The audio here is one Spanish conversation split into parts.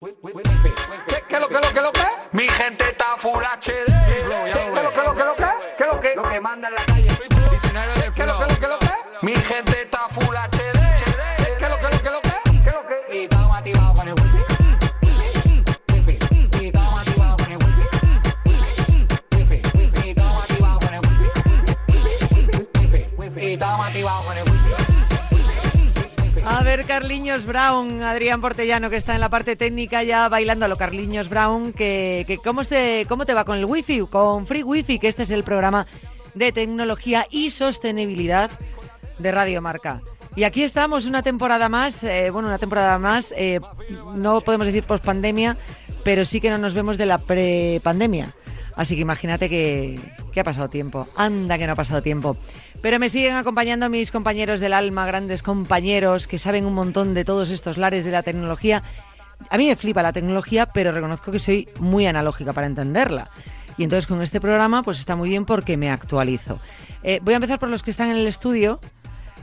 ¿Qué, qué lo que lo que lo que? Mi gente está full HD. ¿Qué lo que lo que lo que? ¿Qué lo que? Lo que manda en la calle. ¿Qué lo que lo que lo que? Mi gente Carliños Brown, Adrián Portellano, que está en la parte técnica ya bailando a lo Carliños Brown, que, que ¿cómo, te, ¿cómo te va con el wifi? Con Free Wifi, que este es el programa de tecnología y sostenibilidad de Radio Marca. Y aquí estamos una temporada más, eh, bueno, una temporada más, eh, no podemos decir post pandemia, pero sí que no nos vemos de la prepandemia. Así que imagínate que, que ha pasado tiempo. Anda que no ha pasado tiempo. Pero me siguen acompañando mis compañeros del alma, grandes compañeros que saben un montón de todos estos lares de la tecnología. A mí me flipa la tecnología, pero reconozco que soy muy analógica para entenderla. Y entonces con este programa pues está muy bien porque me actualizo. Eh, voy a empezar por los que están en el estudio.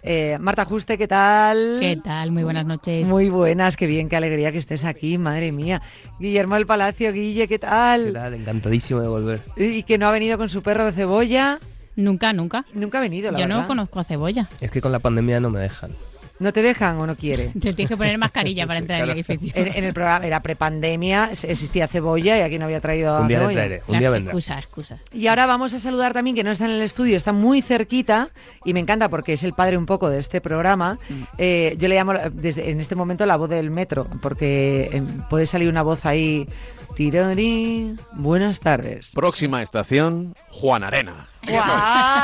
Eh, Marta Juste, ¿qué tal? ¿Qué tal? Muy buenas noches. Muy buenas, qué bien, qué alegría que estés aquí, madre mía. Guillermo del Palacio, Guille, ¿qué tal? ¿Qué tal? Encantadísimo de volver. Y que no ha venido con su perro de cebolla. Nunca, nunca. Nunca ha venido, la Yo verdad. no conozco a Cebolla. Es que con la pandemia no me dejan. ¿No te dejan o no quiere? Te tienes que poner mascarilla para entrar en el edificio. En, en el programa era prepandemia, existía cebolla y aquí no había traído Un día le cebolla. traeré, un La día vendrá. Excusa, excusa. Y ahora vamos a saludar también, que no está en el estudio, está muy cerquita y me encanta porque es el padre un poco de este programa. Mm. Eh, yo le llamo desde, en este momento la voz del metro, porque eh, puede salir una voz ahí. Tirori. Buenas tardes. Próxima estación, Juan Arena. ¡Guau!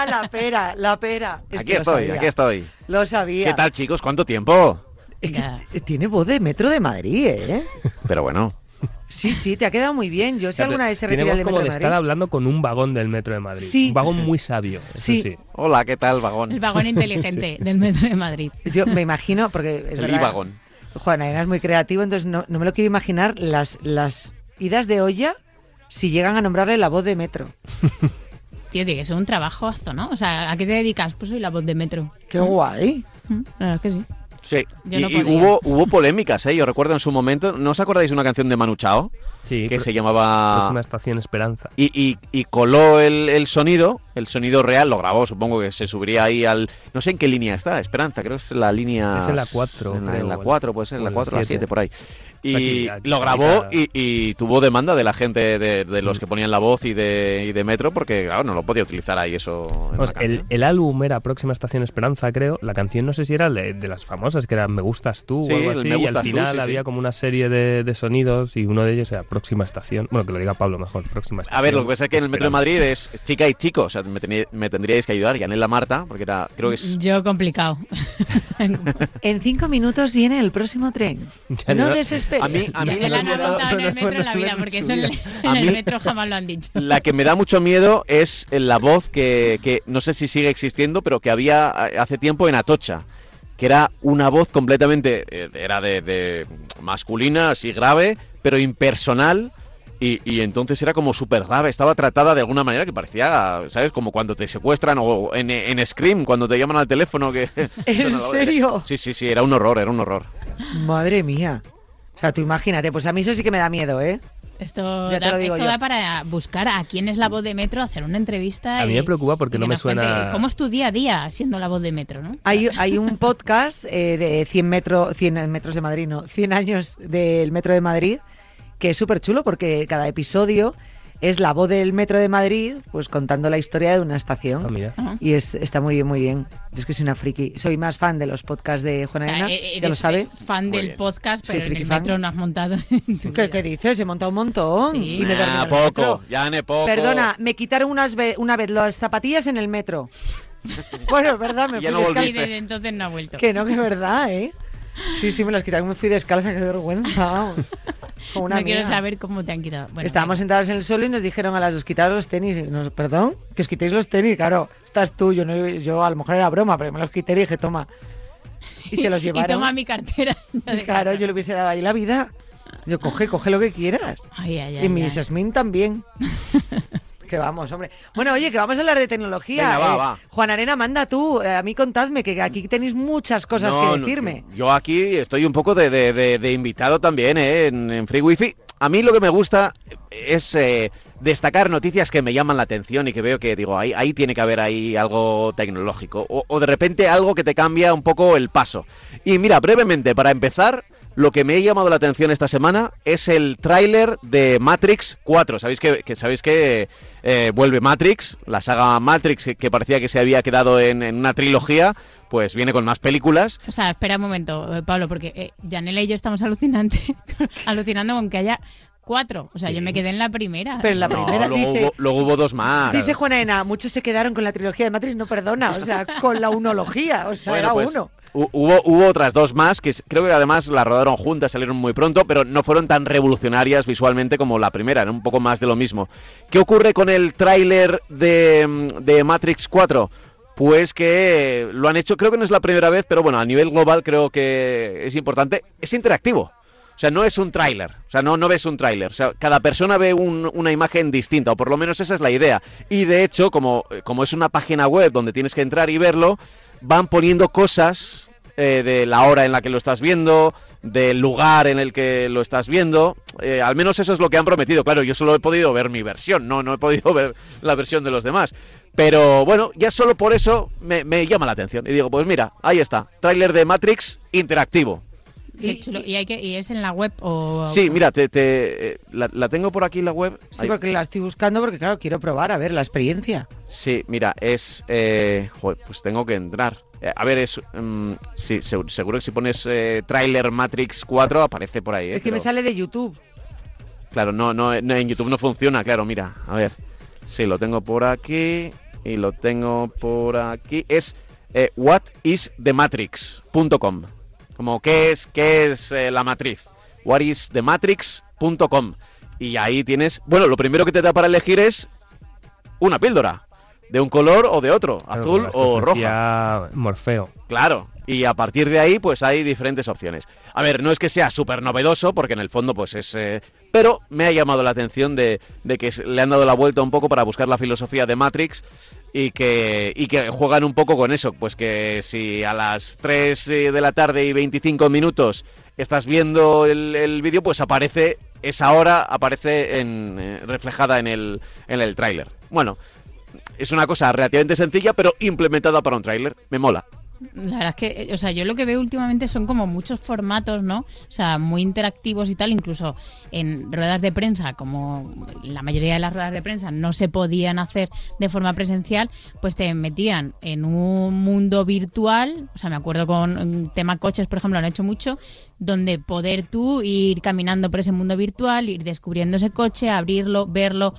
La pera, la pera. Es Aquí estoy, aquí estoy. Lo sabía. ¿Qué tal, chicos? ¿Cuánto tiempo? Es Venga. que tiene voz de metro de Madrid, ¿eh? Pero bueno, Sí, sí, te ha quedado muy bien. Yo si alguna vez se retira Tenemos como de de estar hablando con un vagón del metro de Madrid. Sí. Un vagón muy sabio, Sí. sí. hola, ¿qué tal, vagón? El vagón inteligente del metro de Madrid. Yo me imagino, porque es El verdad, I-vagón. Juan Arena es muy creativo, entonces no, no me lo quiero imaginar las, las idas de olla si llegan a nombrarle la voz de metro. Tío, tiene que ser un trabajazo, ¿no? O sea, ¿a qué te dedicas? Pues soy la voz de metro. ¡Qué guay! Mm, La verdad es que sí. Sí. Yo y no y podría. hubo, hubo polémicas, ¿eh? Yo recuerdo en su momento, ¿no os acordáis de una canción de Manu Chao? Sí, Que se llamaba... próxima estación Esperanza. Y, y- y coló el, el sonido, el sonido real, lo grabó, supongo que se subiría ahí al... No sé en qué línea está, Esperanza, creo que es la línea... Es en la cuatro, En la, creo, en la o en- 4, puede ser, en o la en la 4 la siete. 7, por ahí. O sea, Y aquí- aquí lo grabó y, y tuvo demanda de la gente, de, de Mm. los que ponían la voz y de, y de Metro, porque, claro, no lo podía utilizar ahí eso en Vamos, la el, álbum era Próxima Estación Esperanza, creo. La canción no sé si era de, de las famosas, que era Me Gustas Tú Sí, o algo así. Me y al Tú, final sí. había como una serie de, de sonidos y uno de ellos era Próxima Estación. Bueno, que lo diga Pablo mejor, Próxima Estación. A ver, lo que pasa es que en el Metro de. Madrid es chica y chico, o sea, me, me tendríais que ayudar, y Anela Marta, porque era, creo que es... Yo complicado. En cinco minutos viene el próximo tren. Ya no no- desesperes. A mí, a mí la, montado en el metro en la vida, porque eso en el, en el metro jamás lo han dicho. la que me da mucho miedo es la voz que, que no sé si sigue existiendo, pero que había eh, hace tiempo en Atocha, que era una voz completamente, eh, era de, de masculina, así grave, pero impersonal. Y, y entonces era como súper grave, estaba tratada de alguna manera que parecía, ¿sabes? Como cuando te secuestran o en, en Scream, cuando te llaman al teléfono. que ¿En serio? Sí, sí, sí, era un horror, era un horror. Madre mía. O sea, tú imagínate, pues a mí eso sí que me da miedo, ¿eh? Esto, da, esto da para buscar a quién es la voz de metro, hacer una entrevista. A mí me preocupa porque no me cuente suena- ¿Cómo es tu día a día siendo la voz de metro, no? Hay, hay un podcast eh, de 100, metro, 100 metros de Madrid, no, 100 años del Metro de Madrid, que es súper chulo porque cada episodio es la voz del Metro de Madrid, pues contando la historia de una estación. Ah, mira. Ajá. Y es, está muy bien, muy bien. Yo es que soy una friki. Soy más fan de los podcasts de O Juana sea, Arena, e- ya lo sabe. eh, fan Muy del bien. podcast, Sí, pero en el fan. metro no has montado. ¿Qué, dices? He montado un montón. Sí. Y me Nah, metro. poco, ya ne poco. Perdona, me quitaron unas ve- una vez las zapatillas en el metro. bueno, es verdad, me Ya fui no. Y desde entonces no ha vuelto. Que no, que es verdad, ¿eh? Sí, sí, me las quitaron, me fui descalza, qué vergüenza, vamos. Con una no quiero saber cómo te han quitado. Bueno, Estábamos venga. sentadas en el suelo y nos dijeron a las dos, quitaros los tenis. Y nos- Perdón, que os quitéis los tenis, claro. Estás tú, yo, no, yo a lo mejor era broma, pero me los quité y dije, toma. Y se los Y llevaron. toma mi cartera. Claro, casa. yo le hubiese dado ahí la vida. Yo, coge, coge lo que quieras. Ay, ay, ay, y mi ay. Jasmine también. Que vamos, hombre. Bueno, oye, que vamos a hablar de tecnología. Venga, va, Eh, va. Juan Arena, manda tú. Eh, a mí contadme, que aquí tenéis muchas cosas No, que no, decirme. yo aquí estoy un poco de, de- de- de invitado también ¿eh? en, en Free Wifi. A mí lo que me gusta es eh, destacar noticias que me llaman la atención y que veo que digo, ahí, ahí tiene que haber ahí algo tecnológico. O, o de repente algo que te cambia un poco el paso. Y mira, brevemente, para empezar, lo que me ha llamado la atención esta semana es el tráiler de Matrix 4. Sabéis que, que- sabéis que eh, vuelve Matrix, la saga Matrix que, que parecía que se había quedado en, en una trilogía, pues viene con más películas. O sea, espera un momento, eh, Pablo, porque eh, Janela y yo estamos alucinante, alucinando con que haya cuatro. O sea, yo me quedé en la primera. Pero en la No, primera luego, dice... hubo, luego hubo dos más. Dice Juan Arena, muchos se quedaron con la trilogía de Matrix, no perdona, o sea, con la unología, o sea, Bueno, era pues, uno. Hu- Hubo, hubo otras dos más que creo que además las rodaron juntas, salieron muy pronto, pero no fueron tan revolucionarias visualmente como la primera, era un poco más de lo mismo. ¿Qué ocurre con el tráiler de, mm, Matrix 4? Pues que lo han hecho, creo que no es la primera vez, pero bueno, a nivel global creo que es importante. Es interactivo. O sea, no es un tráiler. O sea, no, ves un tráiler. O sea, cada persona ve un- una imagen distinta, o por lo menos esa es la idea. Y de hecho, como es una página web donde tienes que entrar y verlo, van poniendo cosas eh, de la hora en la que lo estás viendo, del lugar en el que lo estás viendo. Eh, al menos eso es lo que han prometido. Claro, yo solo he podido ver mi versión, no, no he podido ver la versión de los demás. Pero bueno, ya solo por eso me, me llama la atención. Y digo, pues mira, ahí está, tráiler de Matrix interactivo. Qué chulo. ¿Y, hay que, ¿Y es en la web o...? Sí, mira, te, te- eh, la, la tengo por aquí en la web. Sí, Ahí. porque la estoy buscando porque, claro, quiero probar, a ver, la experiencia. Sí, mira, es... eh, joder, pues tengo que entrar. Eh, a ver, es... mm, sí, seg- seguro que si pones eh, tráiler Matrix 4 aparece por ahí. eh, es que me sale de YouTube. Claro, no, no, no, en YouTube no funciona, claro, mira, a ver. Sí, lo tengo por aquí y lo tengo por aquí. Es eh, whatisthematrix.com. Como qué es, qué es eh, la matriz. whatisthematrix.com. Y ahí tienes, bueno, lo primero que te da para elegir es una píldora. De un color o de otro, Claro, azul o roja. Morfeo. Claro, y a partir de ahí pues hay diferentes opciones. A ver, no es que sea súper novedoso, porque en el fondo pues es... eh, pero me ha llamado la atención de, de que le han dado la vuelta un poco para buscar la filosofía de Matrix y que, y que juegan un poco con eso. Pues que si a las 3 eh, de la tarde y 25 minutos estás viendo el, el vídeo, pues aparece esa hora, aparece en, eh, reflejada en el, en el tráiler. Bueno, es una cosa relativamente sencilla, pero implementada para un tráiler. Me mola. La verdad es que, eh, o sea, yo lo que veo últimamente son como muchos formatos, ¿no? O sea, muy interactivos y tal, incluso en ruedas de prensa, como la mayoría de las ruedas de prensa no se podían hacer de forma presencial, pues te metían en un mundo virtual, o sea, me acuerdo con un tema coches, por ejemplo, lo han hecho mucho, donde poder tú ir caminando por ese mundo virtual, ir descubriendo ese coche, abrirlo, verlo,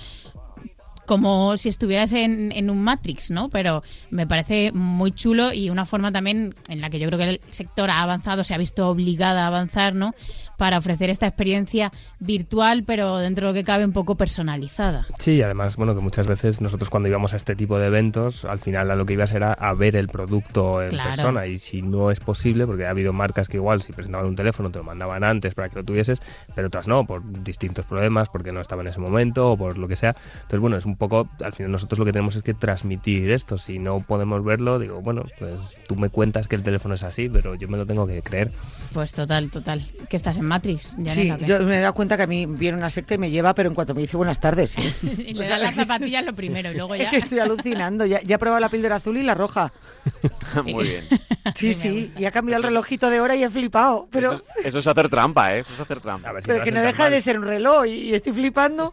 como si estuvieras en, en un Matrix, ¿no? Pero me parece muy chulo y una forma también en la que yo creo que el sector ha avanzado, se ha visto obligada a avanzar, ¿no? Para ofrecer esta experiencia virtual, pero dentro de lo que cabe un poco personalizada. Sí, y además, bueno, que muchas veces nosotros cuando íbamos a este tipo de eventos, al final a lo que ibas era a ver el producto en Claro. persona. Y si no es posible, porque ha habido marcas que igual si presentaban un teléfono te lo mandaban antes para que lo tuvieses, pero otras no, por distintos problemas, porque no estaba en ese momento o por lo que sea. Entonces, bueno, es un poco, al final nosotros lo que tenemos es que transmitir esto. Si no podemos verlo, digo, bueno, pues tú me cuentas que el teléfono es así, pero yo me lo tengo que creer. Pues total, total. Que estás en Matrix, ya Sí, yo me he dado cuenta que a mí viene una secta y me lleva, pero en cuanto me dice buenas tardes. ¿eh? Y le das las zapatillas lo primero y luego Es ya... que estoy alucinando. Ya, ya he probado la píldora azul y la roja. Muy bien. Sí, Sí, sí. Y ha cambiado el relojito de hora y he flipado. Pero, Eso, es, eso es hacer trampa, ¿eh? Eso es hacer trampa. A ver si pero que no deja de mal. ser un reloj y, y estoy flipando.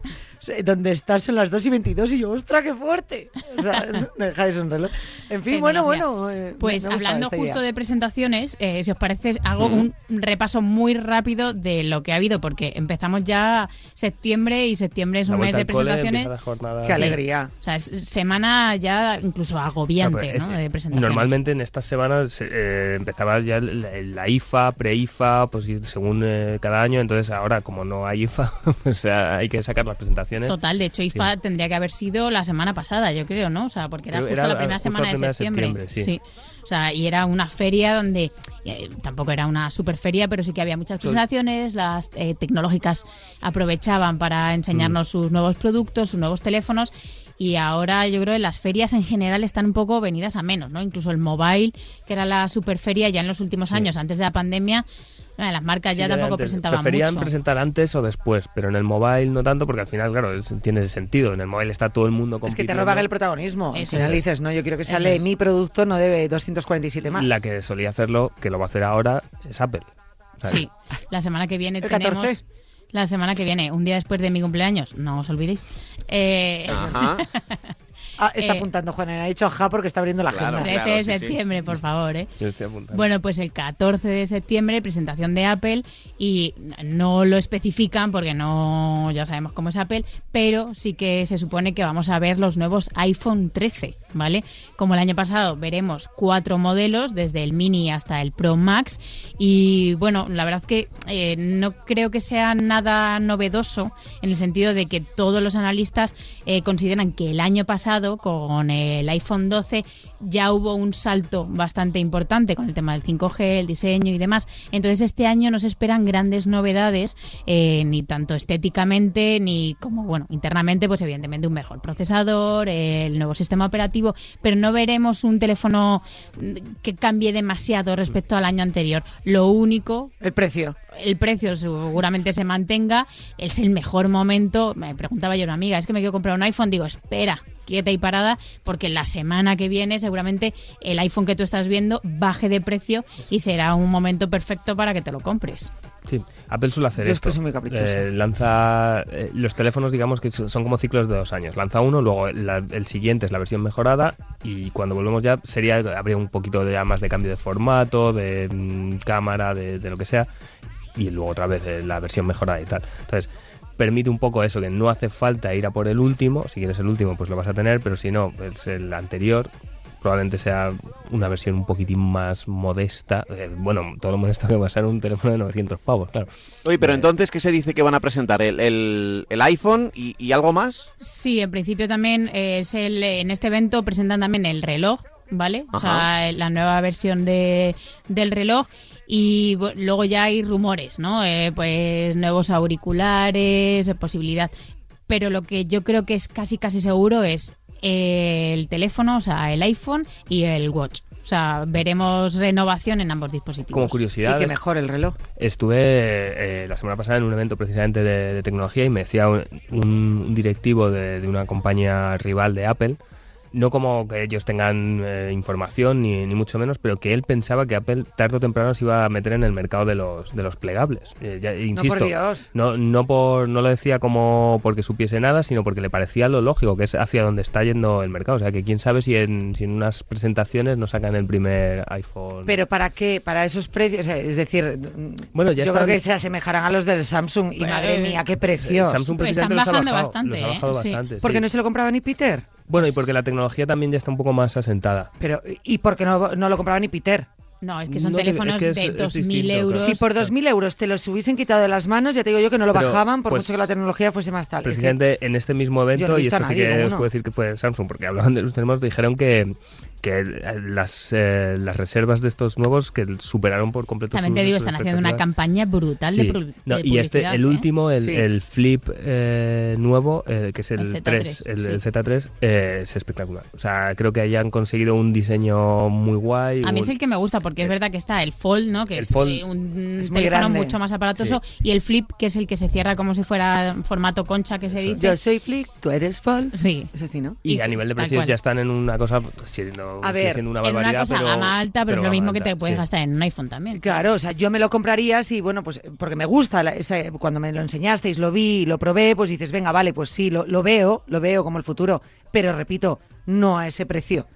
Donde estás son las 2 y 22 y yo, ¡ostras, qué fuerte! O sea, no deja de ser un reloj. En fin, bueno, bueno. eh, Pues hablando justo idea. de presentaciones, eh, si os parece, hago un repaso muy rápido de lo que ha habido, porque empezamos ya septiembre y septiembre es un mes de cole, presentaciones. jornada- Qué Sí. alegría. O sea, es semana ya incluso agobiante, pero es- ¿no? De presentaciones. Normalmente en estas semanas se- eh, empezaba ya la, la IFA, pre-IFA, pues según eh, cada año, entonces ahora como no hay IFA, pues hay que sacar las presentaciones. Total, de hecho, IFA Sí. tendría que haber sido la semana pasada, yo creo, ¿no? O sea, porque era justo era la primera justo semana la de primera de septiembre. septiembre, sí. O sea, y era una feria donde eh, tampoco era una super feria, pero sí que había muchas presentaciones. Las eh, tecnológicas aprovechaban para enseñarnos Mm. sus nuevos productos, sus nuevos teléfonos. Y ahora yo creo que las ferias en general están un poco venidas a menos, ¿no? Incluso el mobile, que era la superferia ya en los últimos Sí. años, antes de la pandemia, eh, las marcas ya tampoco antes presentaban Preferían mucho. presentar antes o después, pero en el mobile no tanto, porque al final, claro, es- tiene sentido. En el mobile está todo el mundo Es que compitiendo. te roban el protagonismo. Al Eso final es. dices, no, yo quiero que sale es. mi producto, no debe 247 más. La que solía hacerlo, que lo va a hacer ahora, es Apple. Sí, la semana que viene ¿El tenemos... 14? La semana que viene, un día después de mi cumpleaños, no os olvidéis. Eh, Ajá. Ah, está Eh, apuntando Juan, ha dicho ja porque está abriendo la Claro. agenda. 13 de sí, sí. septiembre, por favor, ¿eh? yo estoy apuntando. Bueno, pues el 14 de septiembre, presentación de Apple y no lo especifican porque no ya sabemos cómo es Apple, pero sí que se supone que vamos a ver los nuevos iPhone 13, ¿vale? Como el año pasado veremos cuatro modelos, desde el mini hasta el Pro Max y bueno, la verdad que eh, no creo que sea nada novedoso en el sentido de que todos los analistas eh, consideran que el año pasado con el iPhone 12 ya hubo un salto bastante importante con el tema del 5G, el diseño y demás. Entonces este año no se esperan grandes novedades, eh, ni tanto estéticamente ni como, bueno, internamente, pues evidentemente un mejor procesador, el nuevo sistema operativo, pero no veremos un teléfono mm, que cambie demasiado respecto al año anterior. Lo único El precio. El precio seguramente se mantenga, es el mejor momento. Me preguntaba yo a una amiga, es que me quiero comprar un iPhone, digo, espera, quieta y parada, porque la semana que viene seguramente el iPhone que tú estás viendo baje de precio y será un momento perfecto para que te lo compres. Sí, Apple suele hacer Yo es esto. que soy muy. Eh, lanza eh, los teléfonos, digamos que son como ciclos de dos años. Lanza uno, luego la- el siguiente es la versión mejorada y cuando volvemos ya sería habría un poquito de, ya más de cambio de formato, de mm, cámara, de, de lo que sea y luego otra vez eh, la versión mejorada y tal. Entonces permite un poco eso que no hace falta ir a por el último. Si quieres el último, pues lo vas a tener, pero si no, es el anterior. Probablemente sea una versión un poquitín más modesta. Eh, bueno, todo lo modesto que va a ser un teléfono de 900 pavos, claro. Oye, pero Eh, entonces, ¿qué se dice que van a presentar? ¿El, el- el iPhone y, y algo más? Sí, en principio también es el, en este evento presentan también el reloj, ¿vale? O sea, la nueva versión de, del reloj. Y luego ya hay rumores, ¿no? Eh, pues nuevos auriculares, eh, posibilidad. Pero lo que yo creo que es casi casi seguro es eh, el teléfono, o sea, el iPhone y el Watch. O sea, veremos renovación en ambos dispositivos. Como Y curiosidad, que mejor el reloj. estuve eh, la semana pasada en un evento precisamente de, de tecnología y me decía un, un directivo de, de una compañía rival de Apple, no como que ellos tengan eh, información ni, ni mucho menos, pero que él pensaba que Apple tarde o temprano se iba a meter en el mercado de los, de los plegables. Eh, ya- insisto, por Dios. No, no, por, no lo decía como porque supiese nada, sino porque le parecía lo lógico, que es hacia donde está yendo el mercado. O sea, que quién sabe si en, si en unas presentaciones no sacan el primer iPhone. Pero ¿para qué? Para esos precios. Es decir, Bueno, ya yo están- creo que se asemejarán a los del Samsung. Y Pero, madre eh, mía, qué precio. Samsung Pues precisamente están los ha bajando bajado, bastante, los ha bajado ¿eh? Sí. bastante, ¿Por qué sí. no se lo compraba ni Peter? Bueno, y porque la tecnología también ya está un poco más asentada. Pero, ¿Y por qué no, no lo compraba ni Peter? No, es que son No, es que teléfonos es- de es 2.000 distinto, euros. claro. Si por 2.000 euros te los hubiesen quitado de las manos, ya te digo yo que no lo Pero, bajaban, por pues, mucho que la tecnología fuese más tal. Es que- Precisamente en este mismo no evento, y esto sí que os puedo decir que fue Samsung, porque hablaban de los teléfonos, dijeron que, que las, eh, las reservas de estos nuevos que superaron por completo También te sus digo, están haciendo una campaña brutal de, No, de y este, el ¿eh? último, el, Sí. el Flip eh, nuevo, eh, que es el, El Z3, 3, el, sí. el Z3, eh, es espectacular. O sea, creo que hayan conseguido un diseño muy guay. A mí un- es el que me gusta porque es verdad que está el Fold, ¿no? Que el es Fold eh, un es teléfono grande. mucho más aparatoso y el Flip, que es el que se cierra como si fuera formato concha que se dice. Yo soy Flick, tú eres Fold. Sí. Es así, ¿no? Y y a nivel de precios ya están en una cosa, A ver, siendo una en barbaridad, una cosa pero, gama alta, pero, lo gama mismo que te puedes sí. gastar en un iPhone también. Claro, o sea, yo me lo compraría si, bueno, pues porque me gusta, la- esa- cuando me lo enseñasteis, lo vi, lo probé, pues dices, venga, vale, pues sí, lo, lo veo, lo veo como el futuro, pero repito, no a ese precio,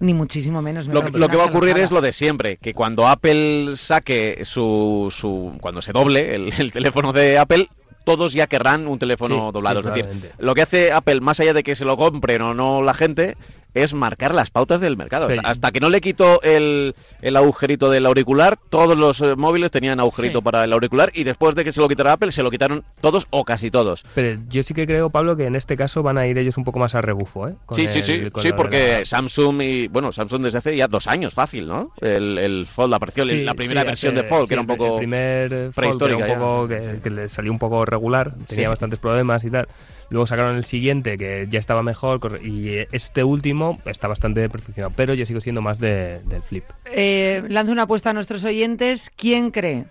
ni muchísimo menos. me Lo, lo que va a ocurrir es lo de siempre, que cuando Apple saque su, su cuando se doble el, el teléfono de Apple, todos ya querrán un teléfono Sí, doblado. sí, es decir, lo que hace Apple, más allá de que se lo compren o no la gente, es marcar las pautas del mercado. O sea, Sí. hasta que no le quitó el, el agujerito del auricular, todos los eh, móviles tenían agujerito Sí. para el auricular y después de que se lo quitara Apple, se lo quitaron todos o casi todos. Pero yo sí que creo, Pablo, que en este caso van a ir ellos un poco más a rebufo, ¿eh? Con Sí, sí, el- sí, porque la- Samsung y bueno, Samsung desde hace ya dos años, fácil, ¿no? El, el Fold apareció, la primera versión hace- de Fold, que era un poco El primer eh, Fold, que, que, que le salió un poco regular, tenía bastantes problemas y tal. Luego sacaron el siguiente, que ya estaba mejor, y este último está bastante perfeccionado. Pero yo sigo siendo más de- del flip. Eh, lanzo una apuesta a nuestros oyentes. ¿Quién cree,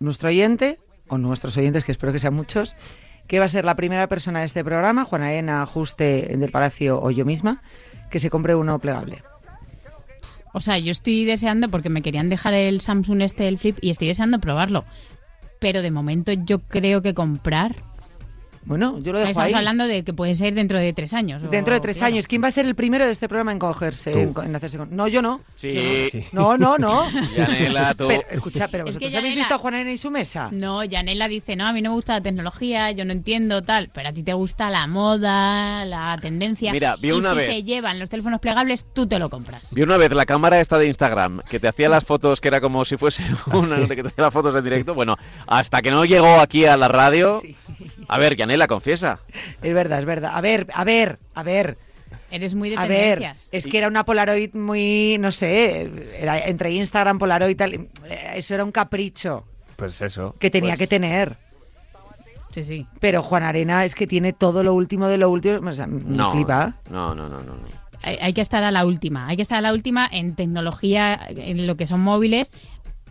nuestro oyente, o nuestros oyentes, que espero que sean muchos, que va a ser la primera persona de este programa, Juana Arena, Ajuste del Palacio o yo misma, que se compre uno plegable? O sea, yo estoy deseando, porque me querían dejar el Samsung este, el Flip, y estoy deseando probarlo. Pero de momento yo creo que comprar. Bueno, yo lo dejo Estamos ahí. hablando de que puede ser dentro de tres años. o- Dentro de tres claro. años. ¿Quién va a ser el primero de este programa en cogerse, en, en hacerse con... No, yo no. Sí, Sí. No, no, no. Yanela, tú. Pero, escucha, pero Es que vosotros habéis visto a Juana y su mesa. No, Yanela dice, no, a mí no me gusta la tecnología, yo no entiendo tal, pero a ti te gusta la moda, la tendencia. Mira, vi y una si vez- se llevan los teléfonos plegables, tú te lo compras. Vi una vez la cámara esta de Instagram que te hacía las fotos que era como si fuese una que te hacía las fotos en directo. Bueno, hasta que no llegó aquí a la radio. Sí. A ver, Yanela, confiesa. Es verdad, es verdad. A ver, a ver, a ver. Eres muy de A ver, tendencias. es que era una Polaroid muy, no sé, era entre Instagram, Polaroid y tal. Eso era un capricho Pues eso. que tenía Pues- que tener. Sí, sí. Pero Juan Arena es que tiene todo lo último de lo último. O sea, me No, flipa. no, no, no, no. no. Hay, hay que estar a la última. Hay que estar a la última en tecnología, en lo que son móviles,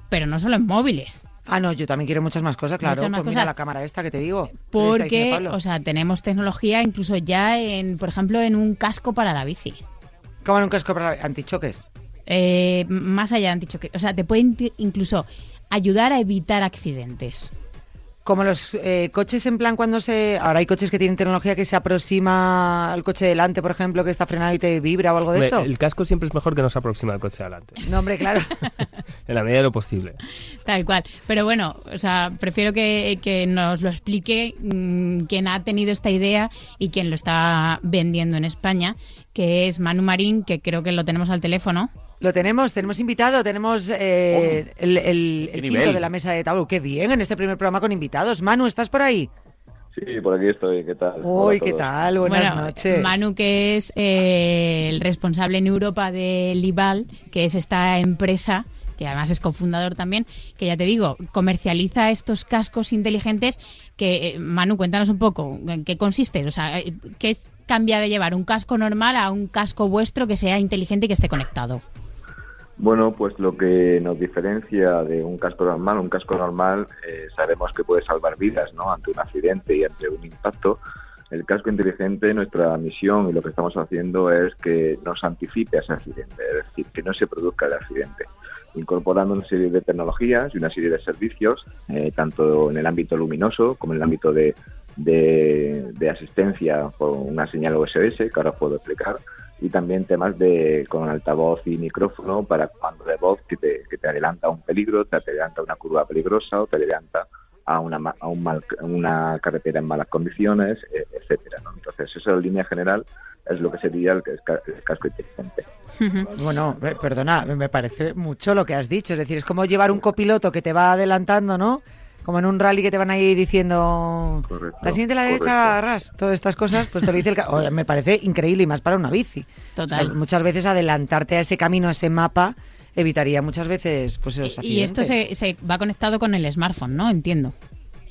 pero no solo en móviles. Ah, no, yo también quiero muchas más cosas, claro. Muchas más pues mira cosas. la cámara esta que te digo. Porque, o sea, tenemos tecnología incluso ya en, por ejemplo, en un casco para la bici. ¿Cómo en un casco para antichoques? Eh, más allá han dicho que, o sea, te pueden ti- incluso ayudar a evitar accidentes. Como los eh, coches en plan cuando se... Ahora hay coches que tienen tecnología que se aproxima al coche delante, por ejemplo, que está frenado y te vibra o algo de Hombre, eso. El casco siempre es mejor que no se aproxima al coche de adelante. No, hombre, claro. En la medida de lo posible. Tal cual. Pero bueno, o sea, prefiero que, que nos lo explique mm, quien ha tenido esta idea y quien lo está vendiendo en España, que es Manu Marín, que creo que lo tenemos al teléfono. Lo tenemos, tenemos invitado, tenemos eh, el, el- el nivel. quinto de la mesa de tabú. Qué bien en este primer programa con invitados. Manu, ¿estás por ahí? Sí, por aquí estoy, ¿qué tal? Uy, a ¿qué tal? Buenas bueno, noches. Manu, que es eh, el responsable en Europa de Libal, que es esta empresa que además es cofundador también, que ya te digo, comercializa estos cascos inteligentes que, eh, Manu, cuéntanos un poco, ¿en qué consiste? O sea, eh, ¿qué es, cambia de llevar un casco normal a un casco vuestro que sea inteligente y que esté conectado? Bueno, pues lo que nos diferencia de un casco normal, un casco normal eh, sabemos que puede salvar vidas ¿no? ante un accidente y ante un impacto. El casco inteligente, nuestra misión y lo que estamos haciendo es que nos anticipe a ese accidente, es decir, que no se produzca el accidente, incorporando una serie de tecnologías y una serie de servicios, eh, tanto en el ámbito luminoso como en el ámbito de, de, de asistencia por una señal OSS, que ahora puedo explicar, y también temas de con altavoz y micrófono para comando de voz que te, que te adelanta un peligro, te adelanta una curva peligrosa o te adelanta a una, a un mal- una carretera en malas condiciones, eh, etcétera. ¿no? Entonces, eso en línea general es lo que sería el, el casco inteligente. Bueno, perdona, me parece mucho lo que has dicho. Es decir, es como llevar un copiloto que te va adelantando, ¿no? Como en un rally que te van ahí diciendo Correcto, la siguiente a la derecha, correcto. a ras. Todas estas cosas, pues te lo dice el... ca- Oye, me parece increíble y más para una bici. Total. O sea, muchas veces adelantarte a ese camino, a ese mapa, evitaría muchas veces pues esos Y, y esto se, se va conectado con el smartphone, ¿no? Entiendo.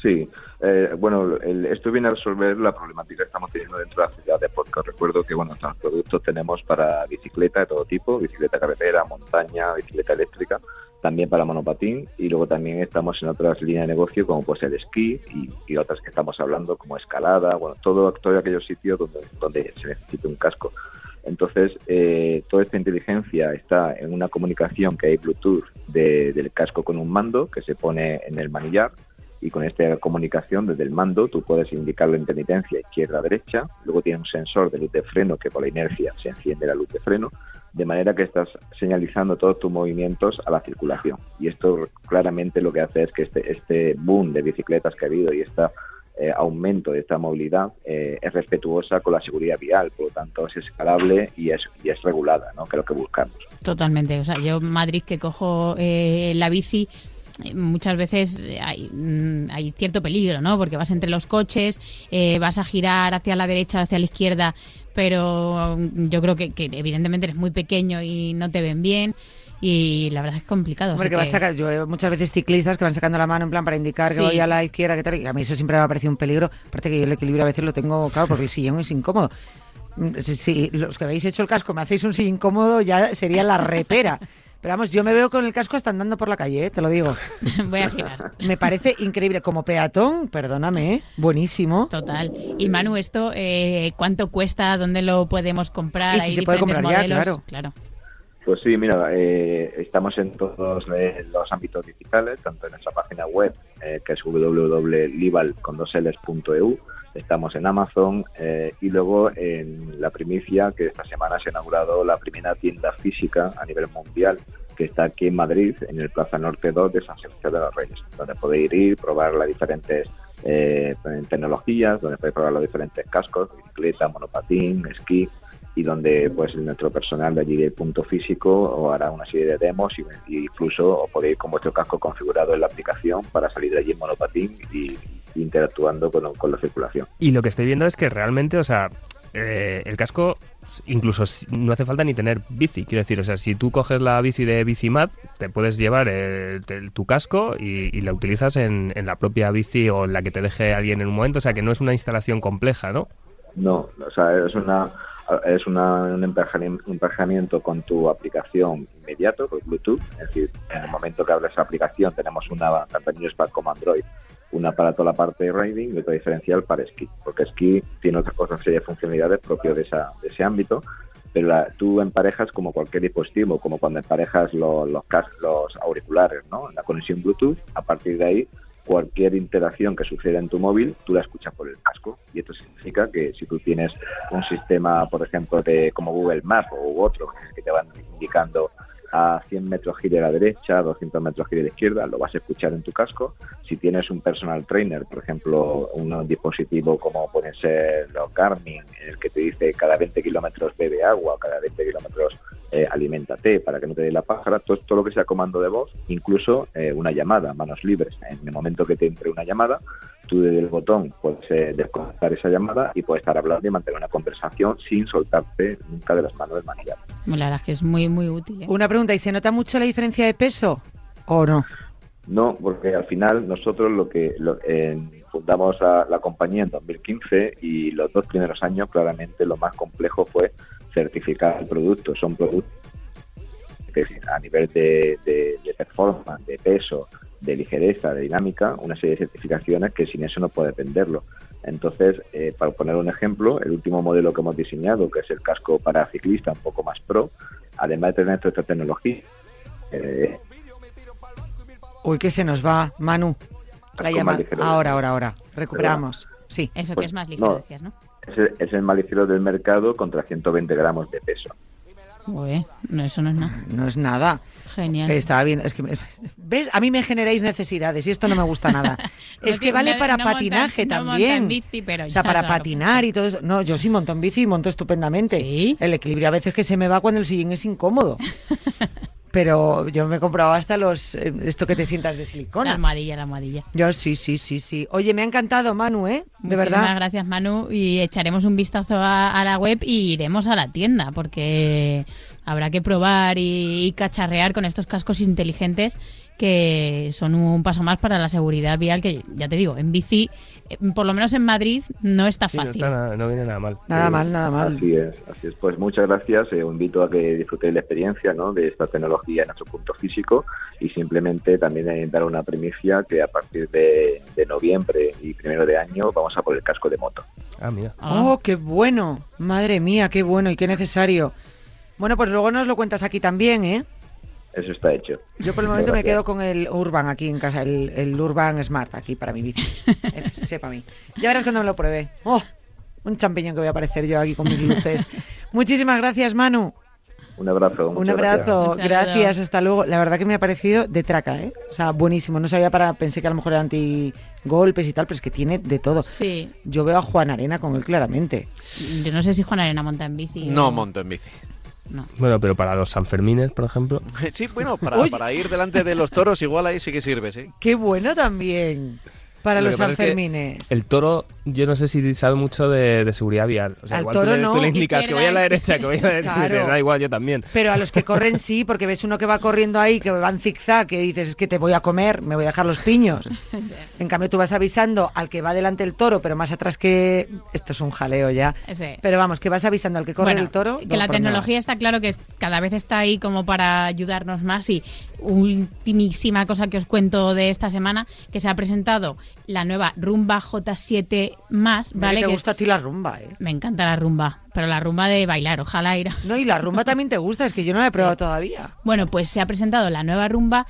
Sí, eh, bueno, el- esto viene a resolver la problemática que estamos teniendo dentro de la ciudad de podcast. Recuerdo que, bueno, nuestros productos tenemos para bicicleta de todo tipo, bicicleta carretera, montaña, bicicleta eléctrica, también para monopatín y luego también estamos en otras líneas de negocio como pues el esquí y, y otras que estamos hablando como escalada, bueno, todo, todo aquellos sitios donde, donde se necesite un casco. Entonces, eh, toda esta inteligencia está en una comunicación que hay Bluetooth de- del casco con un mando que se pone en el manillar y con esta comunicación desde el mando tú puedes indicar la intermitencia izquierda-derecha, luego tiene un sensor de luz de freno que por la inercia se enciende la luz de freno, de manera que estás señalizando todos tus movimientos a la circulación. Y esto claramente lo que hace es que este, este boom de bicicletas que ha habido y esta eh, aumento de esta movilidad eh, es respetuosa con la seguridad vial, por lo tanto es escalable y es, y es regulada, ¿no? que es lo que buscamos. Totalmente. O sea, yo en Madrid que cojo eh, la bici, eh, muchas veces hay, mm, hay cierto peligro, ¿no? Porque vas entre los coches, eh, vas a girar hacia la derecha o hacia la izquierda, pero yo creo que, que evidentemente eres muy pequeño y no te ven bien. Y la verdad es complicado. Así que saca- yo veo muchas veces ciclistas que van sacando la mano en plan para indicar Sí. que voy a la izquierda, que tal, y a mí eso siempre me ha parecido un peligro. Aparte que yo el equilibrio a veces lo tengo, claro, porque el sillón es incómodo. Mm, Si, si los que habéis hecho el casco me hacéis un sillón incómodo, ya sería la repera. Pero vamos, yo me veo con el casco hasta andando por la calle, ¿eh? te lo digo. Voy a girar. Me parece increíble. Como peatón, perdóname, ¿eh? buenísimo. Total. Y Manu, ¿esto eh, cuánto cuesta? ¿Dónde lo podemos comprar? Y si ¿Hay se puede diferentes comprar ya, modelos? claro. Pues sí, mira, eh, estamos en todos los ámbitos digitales, tanto en nuestra página web, eh, que es www.lival.eu, estamos en Amazon eh, y luego en la primicia que esta semana se ha inaugurado la primera tienda física a nivel mundial que está aquí en Madrid, en el Plaza Norte 2 de San Sebastián de los Reyes, donde podéis ir, probar las diferentes eh, tecnologías, donde podéis probar los diferentes cascos, bicicleta, monopatín, esquí, y donde pues nuestro personal de allí del punto físico os hará una serie de demos y, incluso os podéis con vuestro casco configurado en la aplicación para salir de allí en monopatín y interactuando con, con la circulación. Y lo que estoy viendo es que realmente, o sea, eh, el casco incluso no hace falta ni tener bici. Quiero decir, o sea, si tú coges la bici de Bicimad, te puedes llevar eh, te- tu casco y, y la utilizas en, en la propia bici o en la que te deje alguien en un momento. O sea, que no es una instalación compleja, ¿no? No, o sea, es una es una, un emparejamiento, un emparejamiento con tu aplicación inmediato por Bluetooth, es decir, en el momento que abres la aplicación tenemos una tanto en iOS como Android una para toda la parte de riding y otra diferencial para esquí, porque esquí tiene otra cosa, serie de funcionalidades propias de, esa, de ese ámbito, pero la- tú emparejas como cualquier dispositivo, como cuando emparejas lo- los, cas- los auriculares, ¿no? La conexión Bluetooth, a partir de ahí cualquier interacción que suceda en tu móvil, tú la escuchas por el casco. Y esto significa que si tú tienes un sistema, por ejemplo, de como Google Maps u otro, que te van indicando a 100 metros gire a la derecha, a 200 metros gire a la izquierda, lo vas a escuchar en tu casco. Si tienes un personal trainer, por ejemplo, un dispositivo como pueden ser los Garmin, en el que te dice cada 20 kilómetros bebe agua, cada 20 kilómetros eh, aliméntate para que no te dé la pájara, todo, todo lo que sea comando de voz, incluso eh, una llamada, manos libres. En el momento que te entre una llamada, tú desde el botón puedes eh, desconectar esa llamada y puedes estar hablando y mantener una conversación sin soltarte nunca de las manos del manillar. La verdad es que es muy, muy útil. ¿eh? Una pregunta, ¿y se nota mucho la diferencia de peso o no? No, porque al final nosotros lo que lo- eh, fundamos a la compañía en 2015 y los dos primeros años claramente lo más complejo fue certificar el producto. Son productos que a nivel de, de- de performance, de peso, de ligereza, de dinámica, una serie de certificaciones que sin eso no puedes venderlo. Entonces, eh, para poner un ejemplo, el último modelo que hemos diseñado, que es el casco para ciclista un poco más pro, además de tener toda esta tecnología, eh, Uy, que se nos va, Manu. La llamada. Ahora, ahora, ahora. Recuperamos. Sí. Eso que Pues, es más ligero, no. decías, ¿no? es el, es el más ligero del mercado contra 120 gramos de peso. No, eso no es nada. No es nada. Genial. Estaba viendo. Es que, me- ¿Ves? A mí me generáis necesidades y esto no me gusta nada. es que vale no- para no patinaje no monta también. en bici, pero o sea, para patinar y todo eso. No, yo sí monto en bici y monto estupendamente. ¿Sí? El equilibrio a veces que se me va cuando el sillín es incómodo. Pero yo me he comprado hasta los eh, esto que te sientas de La silicona. almohadilla, la almohadilla. Yo sí, sí, sí, sí. Oye, me ha encantado, Manu, ¿eh? De Muchísimas verdad. gracias, Manu. Y echaremos un vistazo a, a la web y iremos a la tienda porque habrá que probar y, y cacharrear con estos cascos inteligentes que son un paso más para la seguridad vial que, ya te digo, en bici, por lo menos en Madrid, no está Sí, no, fácil. está nada- no viene nada mal. Nada mal, nada mal. Así es, así es. Pues muchas gracias. Eh, os invito a que disfrutéis la experiencia ¿no? de esta tecnología en nuestro punto físico y simplemente también eh, dar una primicia que a partir de, de noviembre y primero de año vamos a por el casco de moto. Ah, mira. Ah. Oh, qué bueno. Madre mía, qué bueno y qué necesario. Bueno, pues luego nos lo cuentas aquí también, ¿eh? Eso está hecho. Yo por el momento me quedo con el Urban aquí en casa, el, el Urban Smart aquí para mi bici. Eh, sepa a mí. Ya verás cuando me lo pruebe. ¡Oh! Un champiñón que voy a aparecer yo aquí con mis luces. Muchísimas gracias, Manu. Un abrazo. Un gracias. abrazo, gracias, hasta luego. La verdad que me ha parecido de traca, ¿eh? O sea, buenísimo. No sabía para, pensé que a lo mejor era anti-golpes y tal, pero es que tiene de todo. Sí. Yo veo a Juan Arena con él claramente. Yo no sé si Juan Arena monta en bici. No o- monto en bici. No. Bueno, pero para los Sanfermines, por ejemplo. Sí, bueno, para, para ir delante de los toros igual ahí sí que sirve, sí. Qué bueno también para Lo los es que Sanfermines. El toro, yo no sé si sabe mucho de, de seguridad vial. O sea, Al igual toro tú, le, no. tú le indicas que voy a la derecha, que voy a la derecha, Claro. da igual, yo también. Pero a los que corren sí, porque ves uno que va corriendo ahí, que va en zigzag, que dices, es que te voy a comer, me voy a dejar los piños. En cambio, tú vas avisando al que va delante el toro, pero más atrás que... Esto es un jaleo ya. Pero vamos, que vas avisando al que corre Bueno, el toro. que la por tecnología está claro que cada vez está ahí como para ayudarnos más y ultimísima cosa que os cuento de esta semana que se ha presentado la nueva Rumba J7 más, ¿vale? te Que gusta a ti la rumba, ¿eh? Me encanta la rumba, pero la rumba de bailar, ojalá ir. a- No, y la rumba también te gusta, es que yo no la he probado todavía. Bueno, pues se ha presentado la nueva rumba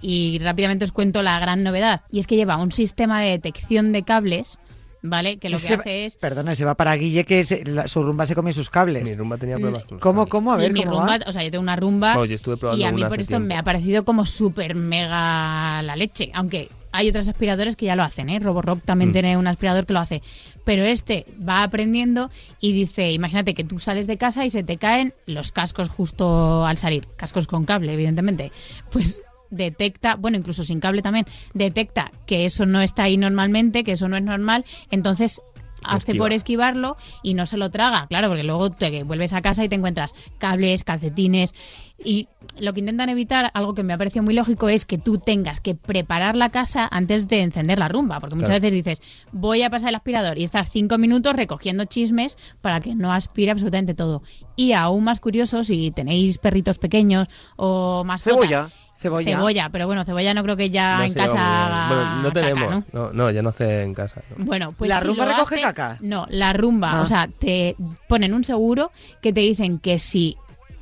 y rápidamente os cuento la gran novedad. Y es que lleva un sistema de detección de cables, ¿vale? Que lo que hace es... Perdona, se va para Guille que se- la- su rumba se come sus cables. Mi rumba tenía problemas con los ¿Cómo, cables. cómo? A ver, mi ¿cómo rumba, va? o sea, yo tengo una rumba yo estuve probando y a mí una por esto me ha parecido como súper mega la leche, aunque hay otros aspiradores que ya lo hacen, ¿eh? Roborob también Mm. tiene un aspirador que lo hace, pero este va aprendiendo y dice, imagínate que tú sales de casa y se te caen los cascos justo al salir, cascos con cable, evidentemente, pues detecta, bueno, incluso sin cable también, detecta que eso no está ahí normalmente, que eso no es normal, entonces hace esquiva. por esquivarlo y no se lo traga, claro, porque luego te vuelves a casa y te encuentras cables, calcetines y lo que intentan evitar, algo que me ha parecido muy lógico, es que tú tengas que preparar la casa antes de encender la rumba, porque muchas Claro. veces dices, voy a pasar el aspirador y estás cinco minutos recogiendo chismes para que no aspire absolutamente todo. Y aún más curioso, si tenéis perritos pequeños o mascotas, Cebolla. Cebolla. Cebolla, pero bueno, cebolla no creo que ya No en casa haga Bueno, no caca, tenemos. ¿no? ¿no? No, ya no hace en casa. ¿no? Bueno, pues ¿La si rumba lo recoge hace- caca? No, la rumba, Ah. o sea, te ponen un seguro que te dicen que si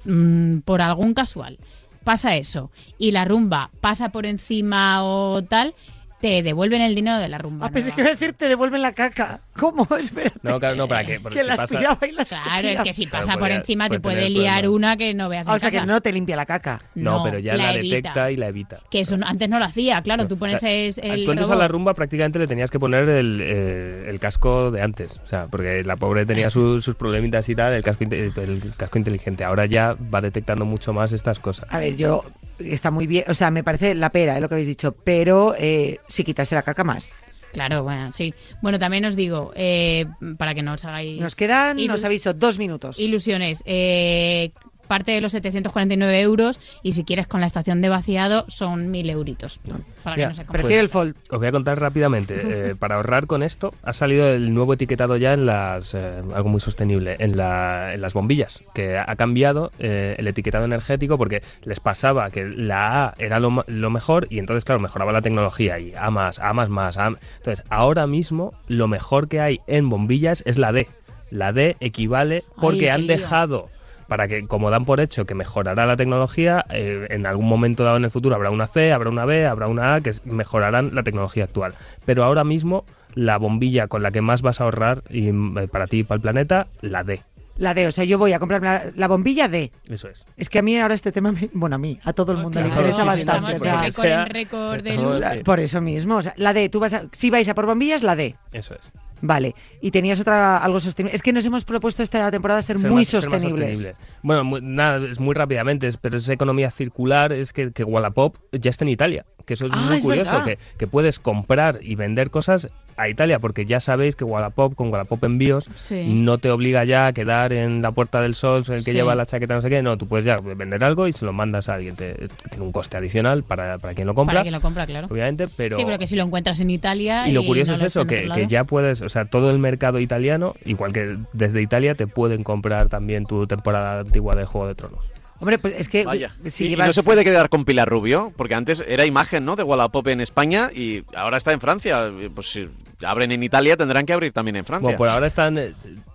mm, por algún casual pasa eso y la rumba pasa por encima o tal, te devuelven el dinero de la rumba. Ah, pensé que iba a decir te devuelven la caca. ¿Cómo? Espérate. No, claro, no, para qué. Porque que si la pasa- aspiraba y la Claro, es que si Claro, pasa por podría- encima te puede liar una que no veas Ah, en o sea que no te limpia la caca. No, pero ya la, detecta y la evita. Que eso no- antes no lo hacía, claro, tú pones es- el Tú antes a la rumba prácticamente le tenías que poner el, eh, el casco de antes. O sea, porque la pobre tenía su- sus problemitas y tal, el casco, el casco inteligente. Ahora ya va detectando mucho más estas cosas. A ver, yo está muy bien, o sea, me parece la pera, es lo que habéis dicho, pero eh, si quitase la caca más. Claro, bueno, sí. Bueno, también os digo, eh, para que no os hagáis... Nos quedan, nos aviso, dos minutos. Ilusiones. Eh, parte de los 749 euros y si quieres con la estación de vaciado son 1000 euritos. Para que no se. Prefiero el fold. Os voy a contar rápidamente. eh, para ahorrar con esto, ha salido el nuevo etiquetado ya en las. eh, algo muy sostenible, en, la- en las bombillas. Que ha cambiado eh, el etiquetado energético porque les pasaba que la A era lo, mejor y entonces, claro, mejoraba la tecnología y A más, A más más. A- Entonces, ahora mismo lo mejor que hay en bombillas es la D. La D equivale porque han lío. dejado para que, como dan por hecho que mejorará la tecnología, eh, en algún momento dado en el futuro habrá una C, habrá una B, habrá una A que mejorarán la tecnología actual. Pero ahora mismo, la bombilla con la que más vas a ahorrar y, eh, para ti y para el planeta, la D. La D, o sea, yo voy a comprarme la, la bombilla D. Eso es. Es que a mí ahora este tema, me- bueno, a mí, a todo el mundo le Claro, interesa sí, sí, bastante. sí, o sí, sea, porque récord en sea- récord de luz. Por eso mismo, o sea, la D, tú vas a, si vais a por bombillas, la D. Eso es. Vale, y tenías otra algo sostenible. Es que nos hemos propuesto esta temporada ser, Ser muy más- ser más sostenibles. sostenibles. Bueno, mu- nada, es muy rápidamente, es- pero esa economía circular es que, que Wallapop ya está en Italia. Que eso es Ah, muy es curioso, que, que puedes comprar y vender cosas a Italia, porque ya sabéis que Wallapop, con Wallapop envíos, Sí. no te obliga ya a quedar en la puerta del sol, el que Sí. lleva la chaqueta, no sé qué. No, tú puedes ya vender algo y se lo mandas a alguien. Te- tiene un coste adicional para, para quien lo compra, Para quien lo compra, claro. obviamente, pero... Sí, pero que si lo encuentras en Italia. Y lo curioso no es eso, que, que ya puedes, o sea, todo el mercado italiano, igual que desde Italia, te pueden comprar también tu temporada antigua de Juego de Tronos. Hombre, pues es que Vaya. si y, no se puede quedar con Pilar Rubio, porque antes era imagen, ¿no? De Wallapop en España y ahora está en Francia. Pues si abren en Italia, tendrán que abrir también en Francia. Bueno, por ahora están, eh,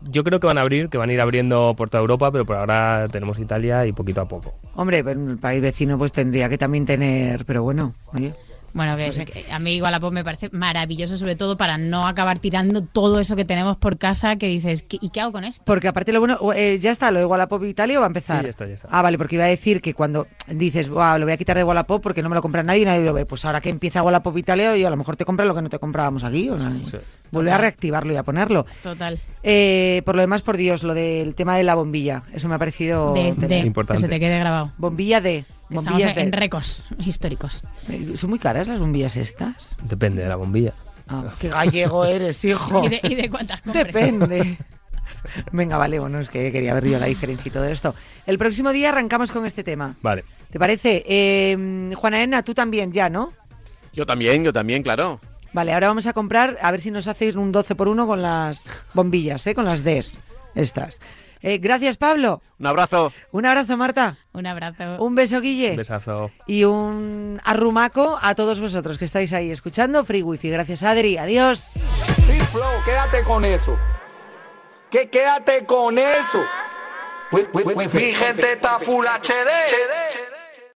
yo creo que van a abrir, que van a ir abriendo por toda Europa, pero por ahora tenemos Italia y poquito a poco. Hombre, pero el país vecino pues tendría que también tener... Pero bueno, oye... Bueno, que, que a mí Wallapop me parece maravilloso, sobre todo para no acabar tirando todo eso que tenemos por casa que dices, ¿qué- ¿y qué hago con esto? Porque aparte lo bueno, eh, ya está, lo de Wallapop Italia o va a empezar. Sí, ya está, ya está. Ah, vale, porque iba a decir que cuando dices, "Buah, lo voy a quitar de Wallapop porque no me lo compra nadie y nadie lo ve. Pues ahora que empieza Wallapop Italia y a lo mejor te compra lo que no te comprábamos aquí. O sea, vuelve a reactivarlo y a ponerlo. Total. Eh, por lo demás, por Dios, lo del tema de la bombilla. Eso me ha parecido... De, de- Importante. que se te quede grabado. Bombilla de... Que Estamos Bombillas en, récords históricos. ¿Son muy caras las bombillas estas? Depende de la bombilla. Ah, qué gallego eres, hijo. ¿Y de, y de cuántas compres? Depende. Venga, vale, bueno, es que quería ver yo la diferencia y todo esto. El próximo día arrancamos con este tema. Vale. ¿Te parece? Eh, Juana Elena, tú también ya, ¿no? Yo también, yo también, claro. Vale, ahora vamos a comprar, a ver si nos hacéis un 12 por 1 con las bombillas, ¿eh? Con las Ds, estas. Eh, gracias, Pablo. Un abrazo. Un abrazo, Marta. Un abrazo. Un beso, Guille. Un besazo. Y un arrumaco a todos vosotros que estáis ahí escuchando Free Wifi. Gracias, Adri. Adiós. Sí, Flow, quédate con eso. Que quédate con eso. Mi gente está full HD.